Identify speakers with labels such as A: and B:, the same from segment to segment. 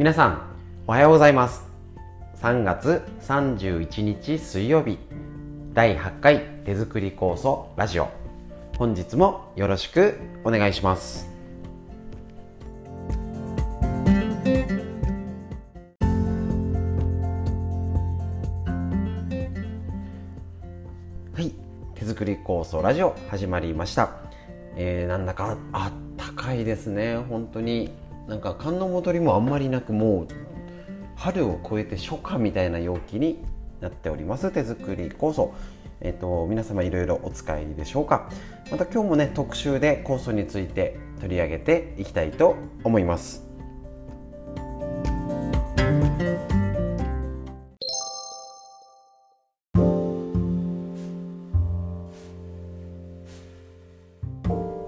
A: 皆さんおはようございます。3月31日水曜日第8回手作り酵素ラジオ。本日もよろしくお願いします。はい手作り酵素ラジオ始まりました。えー、なんだかあったかいですね。本当に。なんか寒の戻りもあんまりなくもう春を越えて初夏みたいな陽気になっております。手作り酵素。えっ、ー、と皆様いろいろお使いでしょうか。また今日もね特集で酵素について取り上げていきたいと思います。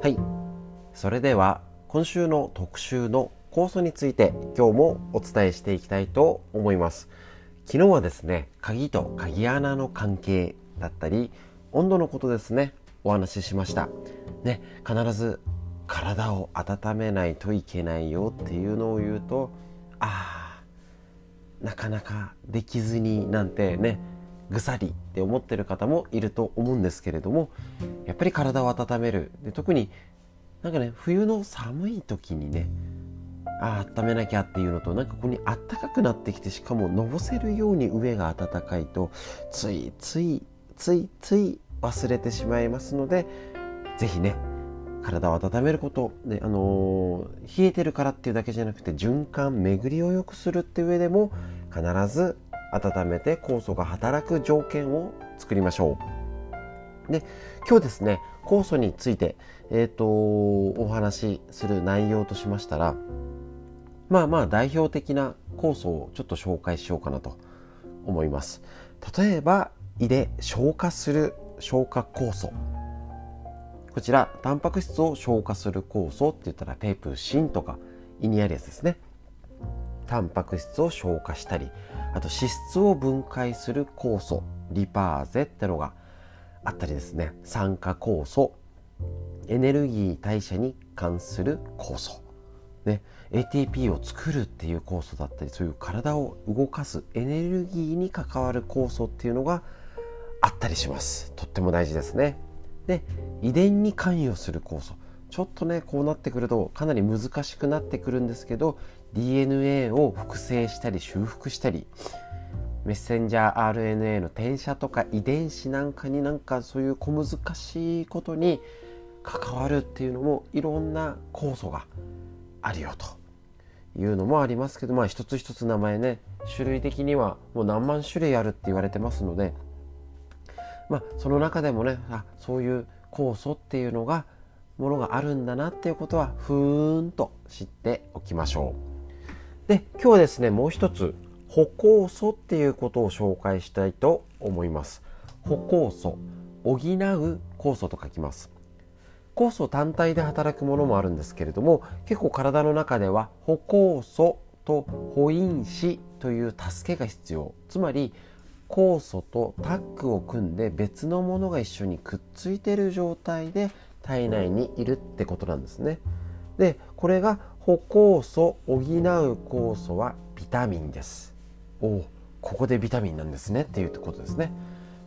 A: はい。それでは今週の特集の酵素について今日もお伝えしていきたいと思います。昨日はですね鍵と鍵穴の関係だったり温度のことですねお話ししました。ね必ず体を温めないといけないよっていうのを言うとああなかなかできずになんてねぐさりって思ってる方もいると思うんですけれどもやっぱり体を温める。で特になんかね冬の寒い時にねああ温めなきゃっていうのとなんかここにあったかくなってきてしかものぼせるように上が暖かいとついついついつい忘れてしまいますので是非ね体を温めることで、あのー、冷えてるからっていうだけじゃなくて循環巡りを良くするって上でも必ず温めて酵素が働く条件を作りましょう。で今日ですね酵素について、えーと、お話しする内容としましたらまあまあ代表的な酵素をちょっと紹介しようかなと思います。例えば胃で消化する消化酵素こちらタンパク質を消化する酵素って言ったらペプシンとか胃にあるやつですね。タンパク質を消化したりあと脂質を分解する酵素リパーゼってのがあったりですね。酸化酵素。エネルギー代謝に関する酵素、ね、ATP を作るっていう酵素だったりそういう体を動かすエネルギーに関わる酵素っていうのがあったりします。とっても大事ですね。で遺伝に関与する酵素。ちょっとねこうなってくるとかなり難しくなってくるんですけど DNA を複製したり修復したりメッセンジャー RNA の転写とか遺伝子なんかになんかそういう小難しいことに関わるっていうのもいろんな酵素があるよというのもありますけどまあ一つ一つ名前ね種類的にはもう何万種類あるって言われてますのでまあその中でもねあそういう酵素っていうのがものがあるんだなっていうことはふーんと知っておきましょう。で今日ですねもう一つ歩酵素っていうことを紹介したいと思います。歩酵素補う酵素と書きます。酵素単体で働くものもあるんですけれども結構体の中では歩酵素と補因子という助けが必要。つまり酵素とタッグを組んで別のものが一緒にくっついている状態で体内にいるってことなんですね。でこれが歩酵素補う酵素はビタミンです。おここでビタミンなんですねっていうことですね。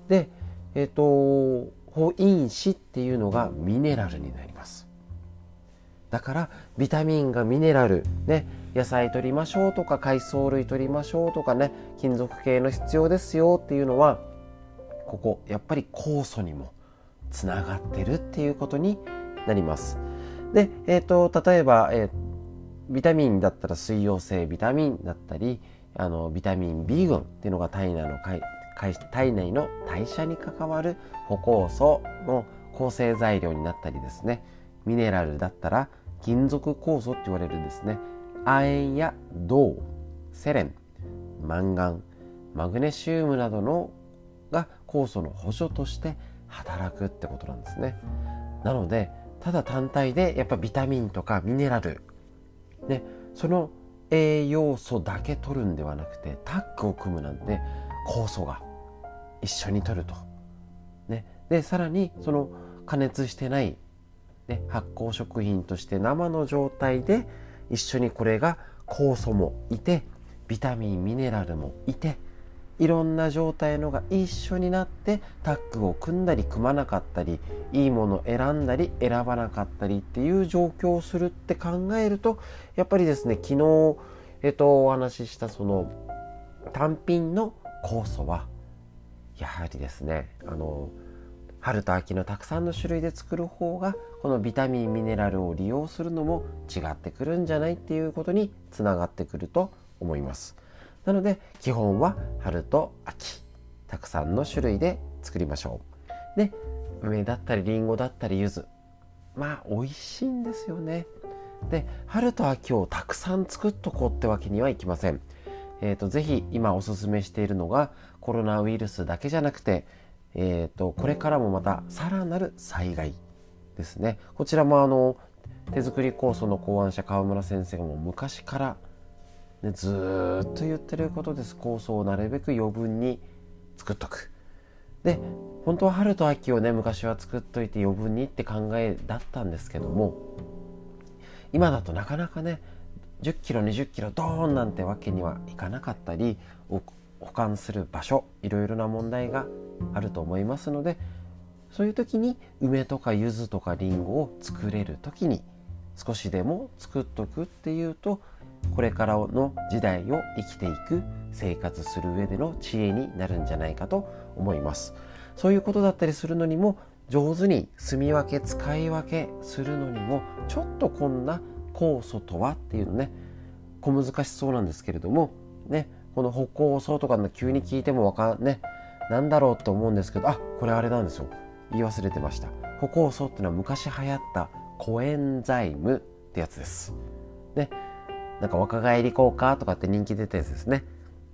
A: で、えっ、ー、と補因子っていうのがミネラルになります。だからビタミンがミネラルね野菜取りましょうとか海藻類取りましょうとかね金属系の必要ですよっていうのはここやっぱり酵素にもつながってるっていうことになります。で、えーと、例えば、えー、ビタミンだったら水溶性ビタミンだったりあのビタミン B 群っていうのが体内の体内の代謝に関わる歩酵素の構成材料になったりですね。ミネラルだったら金属酵素って言われるですね。亜鉛や銅セレンマンガンマグネシウムなどのが酵素の補助として働くってことなんですね。なのでただ単体でやっぱビタミンとかミネラルねその栄養素だけ取るんではなくてタッグを組むなんて酵素が一緒に取ると。ね、でさらにその加熱してない、ね、発酵食品として生の状態で一緒にこれが酵素もいてビタミンミネラルもいていろんな状態のが一緒になってタッグを組んだり組まなかったりいいものを選んだり選ばなかったりっていう状況をするって考えるとやっぱりですね昨日、えっと、お話ししたその単品の酵素はやはりですねあの春と秋のたくさんの種類で作る方がこのビタミンミネラルを利用するのも違ってくるんじゃないっていうことにつながってくると思います。なので基本は春と秋。たくさんの種類で作りましょう。で梅だったりりんごだったり柚子。まあ美味しいんですよね。で春と秋をたくさん作っとこうってわけにはいきません。えーと、ぜひ今おすすめしているのがコロナウイルスだけじゃなくて、えーと、これからもまたさらなる災害ですね。こちらもあの手作り酵素の考案者川村先生も昔からずっと言ってることです。酵素をなるべく余分に作っとく。で本当は春と秋をね昔は作っといて余分にって考えだったんですけども今だとなかなかね10キロ20キロドーンなんてわけにはいかなかったり保管する場所いろいろな問題があると思いますのでそういう時に梅とか柚子とかりんごを作れる時に少しでも作っとくっていうとこれからの時代を生きていく生活する上での知恵になるんじゃないかと思います。そういうことだったりするのにも上手に住み分け使い分けするのにもちょっとこんな酵素とはっていうのね小難しそうなんですけれどもねこの歩行素とかの急に聞いてもわかんねなんだろうと思うんですけどあこれあれなんですよ。言い忘れてました。歩行素っていうのは昔流行ったコエンザイムってやつです。ねなんか若返り効果とかって人気出たやつですね。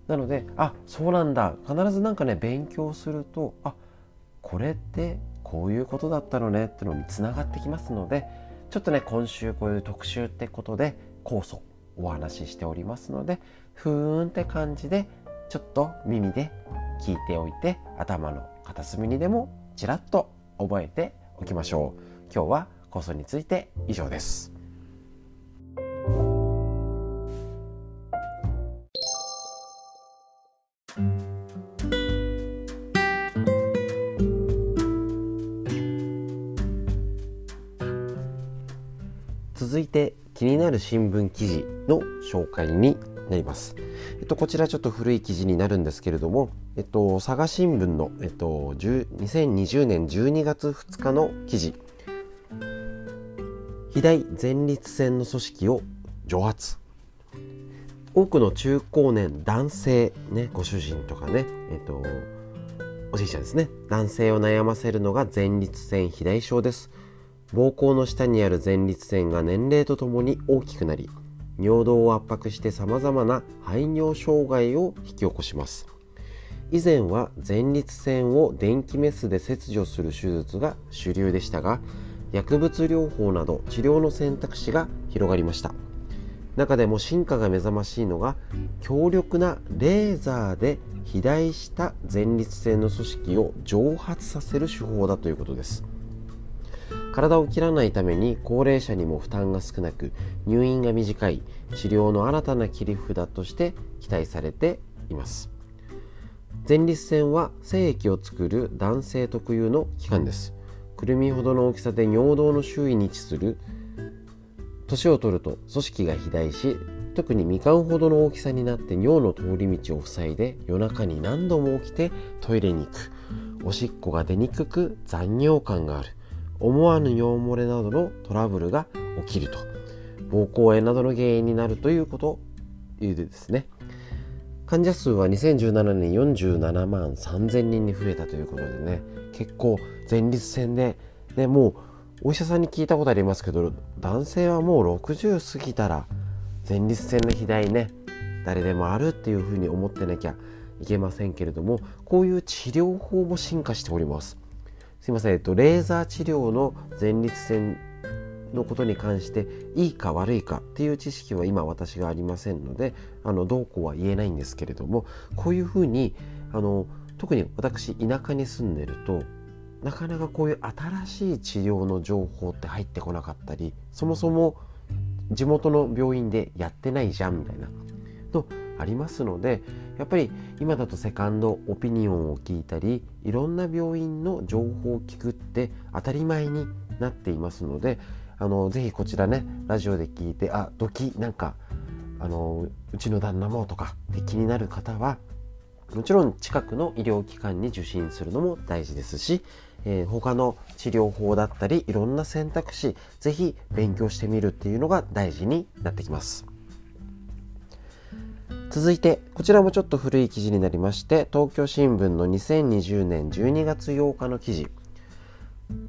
A: なのであそうなんだ。必ずなんかね勉強するとあこれってこういうことだったのねってのにつながってきますのでちょっとね今週こういう特集ってことで酵素お話ししておりますのでふーんって感じでちょっと耳で聞いておいて頭の片隅にでもちらっと覚えておきましょう。今日は酵素について以上です。新聞記事の紹介になります。えっと、こちらちょっと古い記事になるんですけれども、えっと、佐賀新聞の、えっと、2020年12月2日の記事。肥大前立腺の組織を蒸発。多くの中高年男性、ね、ご主人とかね、えっと、おじいちゃんですね。男性を悩ませるのが前立腺肥大症です。膀胱の下にある前立腺が年齢とともに大きくなり尿道を圧迫してさまざまな排尿障害を引き起こします。以前は前立腺を電気メスで切除する手術が主流でしたが薬物療法など治療の選択肢が広がりました。中でも進化が目覚ましいのが強力なレーザーで肥大した前立腺の組織を蒸発させる手法だということです。体を切らないために高齢者にも負担が少なく入院が短い治療の新たな切り札として期待されています。前立腺は精液を作る男性特有の器官です。くるみほどの大きさで尿道の周囲に位置する。年を取ると組織が肥大し特にみかんほどの大きさになって尿の通り道を塞いで夜中に何度も起きてトイレに行く。おしっこが出にくく残尿感がある。思わぬ尿漏れなどのトラブルが起きると膀胱炎などの原因になるというこというですね。患者数は2017年47万3000人に増えたということでね。結構前立腺で、ね、もうお医者さんに聞いたことありますけど男性はもう60過ぎたら前立腺の肥大ね誰でもあるっていうふうに思ってなきゃいけませんけれどもこういう治療法も進化しております。すいません、えっと、レーザー治療の前立腺のことに関していいか悪いかっていう知識は今私がありませんのであのどうこうは言えないんですけれどもこういうふうにあの特に私田舎に住んでるとなかなかこういう新しい治療の情報って入ってこなかったりそもそも地元の病院でやってないじゃんみたいなとありますのでやっぱり今だとセカンドオピニオンを聞いたりいろんな病院の情報を聞くって当たり前になっていますのであのぜひこちらねラジオで聞いてあドキなんかあのうちの旦那もとかって気になる方はもちろん近くの医療機関に受診するのも大事ですし、えー、他の治療法だったりいろんな選択肢ぜひ勉強してみるっていうのが大事になってきます。続いてこちらもちょっと古い記事になりまして東京新聞の2020年12月8日の記事。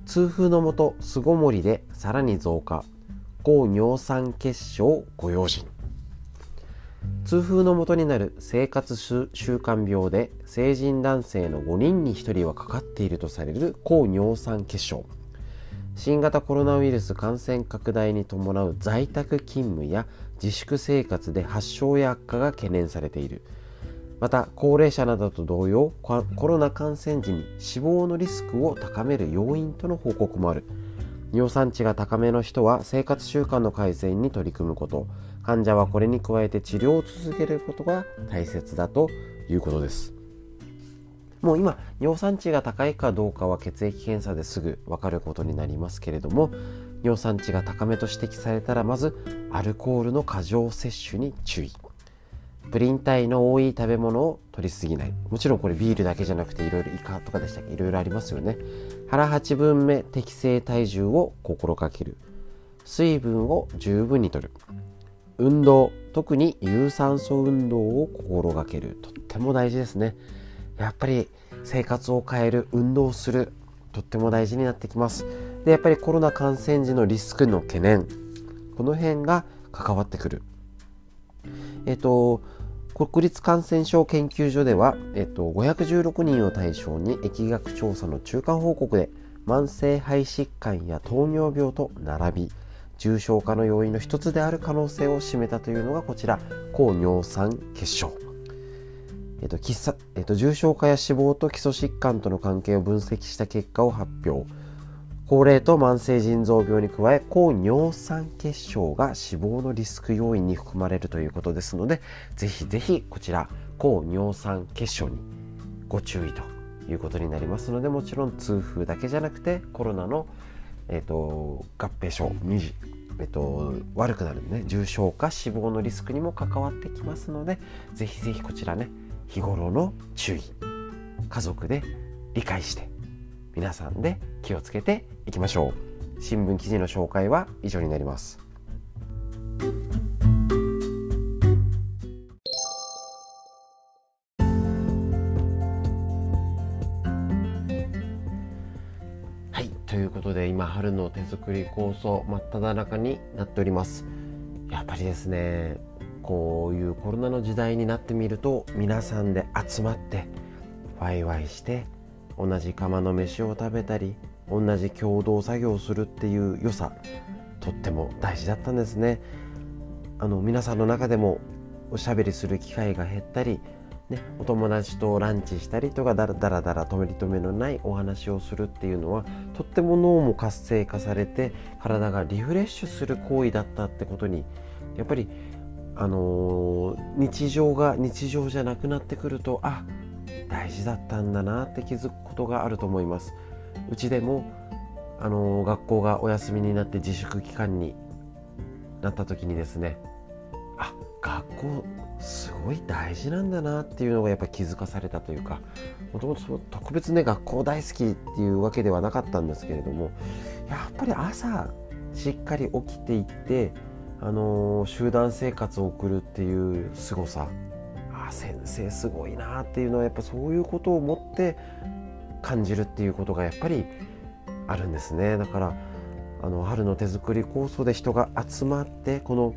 A: 痛風のもと巣ごもりでさらに増加。高尿酸血症ご用心。痛風のもとになる生活習慣病で成人男性の5人に1人はかかっているとされる高尿酸血症。新型コロナウイルス感染拡大に伴う在宅勤務や自粛生活で発症や悪化が懸念されている。また高齢者などと同様コロナ感染時に死亡のリスクを高める要因との報告もある。尿酸値が高めの人は生活習慣の改善に取り組むこと。患者はこれに加えて治療を続けることが大切だということです。もう今尿酸値が高いかどうかは血液検査ですぐ分かることになりますけれども尿酸値が高めと指摘されたらまずアルコールの過剰摂取に注意。プリン体の多い食べ物を取りすぎない。もちろんこれビールだけじゃなくていろいろイカとかでしたっけ？いろいろありますよね。腹8分目適正体重を心がける。水分を十分にとる。運動特に有酸素運動を心がける。とっても大事ですね。やっぱり生活を変える運動するとっても大事になってきます。でやっぱりコロナ感染時のリスクの懸念。この辺が関わってくる。えっと国立感染症研究所では、えっと、516人を対象に疫学調査の中間報告で慢性肺疾患や糖尿病と並び重症化の要因の一つである可能性を占めたというのがこちら高尿酸血症、えっとえっと、重症化や死亡と基礎疾患との関係を分析した結果を発表。高齢と慢性腎臓病に加え高尿酸血症が死亡のリスク要因に含まれるということですのでぜひぜひこちら高尿酸血症にご注意ということになりますのでもちろん痛風だけじゃなくてコロナの、えーと、合併症2次えっと、悪くなるね重症化死亡のリスクにも関わってきますのでぜひぜひこちらね日頃の注意。家族で理解して皆さんで気をつけていきましょう。新聞記事の紹介は以上になります。はいということで今春の手作り構想真っ只中になっております。やっぱりですねこういうコロナの時代になってみると皆さんで集まってワイワイして同じ釜の飯を食べたり同じ共同作業をするっていう良さとっても大事だったんですね。あの皆さんの中でもおしゃべりする機会が減ったり、ね、お友達とランチしたりとかだらだらだら止めり止めのないお話をするっていうのはとっても脳も活性化されて体がリフレッシュする行為だったってことにやっぱりあのー、日常が日常じゃなくなってくるとあ大事だったんだなって気づくことがあると思います。うちでもあの学校がお休みになって自粛期間になった時にですねあ学校すごい大事なんだなっていうのがやっぱ気づかされたというかもともと特別ね学校大好きっていうわけではなかったんですけれどもやっぱり朝しっかり起きていってあの集団生活を送るっていう凄さ。あ先生すごいなっていうのはやっぱそういうことを持って感じるっていうことがやっぱりあるんですね。だからあの春の手作り構想で人が集まってこの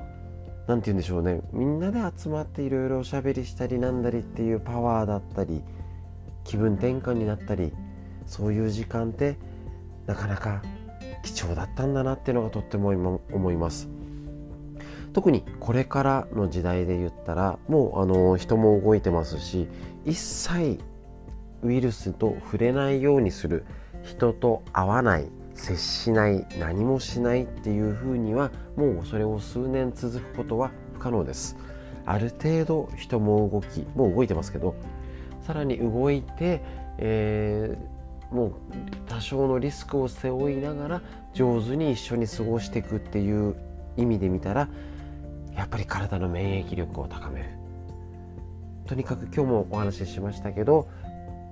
A: 何て言うんでしょうね。みんなで集まっていろいろおしゃべりしたりなんだりっていうパワーだったり気分転換になったりそういう時間ってなかなか貴重だったんだなっていうのがとっても今思います。特にこれからの時代で言ったらもうあの人も動いてますし一切ウイルスと触れないようにする人と会わない接しない何もしないっていうふうにはもうそれを数年続くことは不可能です。ある程度人も動きもう動いてますけどさらに動いて、えー、もう多少のリスクを背負いながら上手に一緒に過ごしていくっていう意味で見たらやっぱり体の免疫力を高める。とにかく今日もお話ししましたけど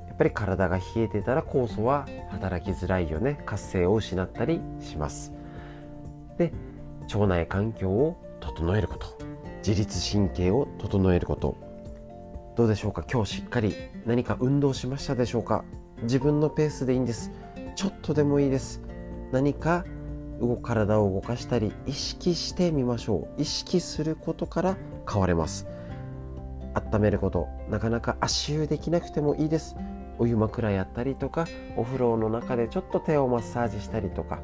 A: やっぱり体が冷えてたら酵素は働きづらいよね。活性を失ったりします。で腸内環境を整えること。自律神経を整えること。どうでしょうか？今日しっかり何か運動しましたでしょうか？自分のペースでいいんです。ちょっとでもいいです。何か体を動かしたり意識してみましょう。意識することから変われます。温めること。なかなか足湯できなくてもいいです。お湯枕やったりとかお風呂の中でちょっと手をマッサージしたりとか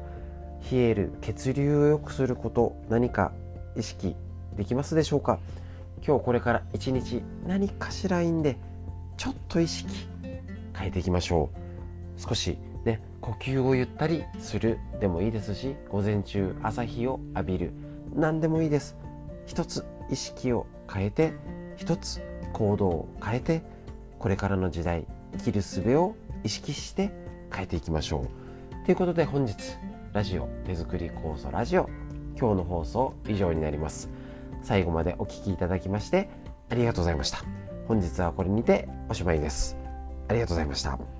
A: 冷える血流を良くすること。何か意識できますでしょうか？今日これから一日何かしらいいんでちょっと意識変えていきましょう。少し呼吸をゆったりするでもいいですし午前中朝日を浴びる。何でもいいです。一つ意識を変えて一つ行動を変えてこれからの時代生きる術を意識して変えていきましょう。ということで本日ラジオ手作り酵素ラジオ今日の放送以上になります。最後までお聴きいただきましてありがとうございました。本日はこれにておしまいです。ありがとうございました。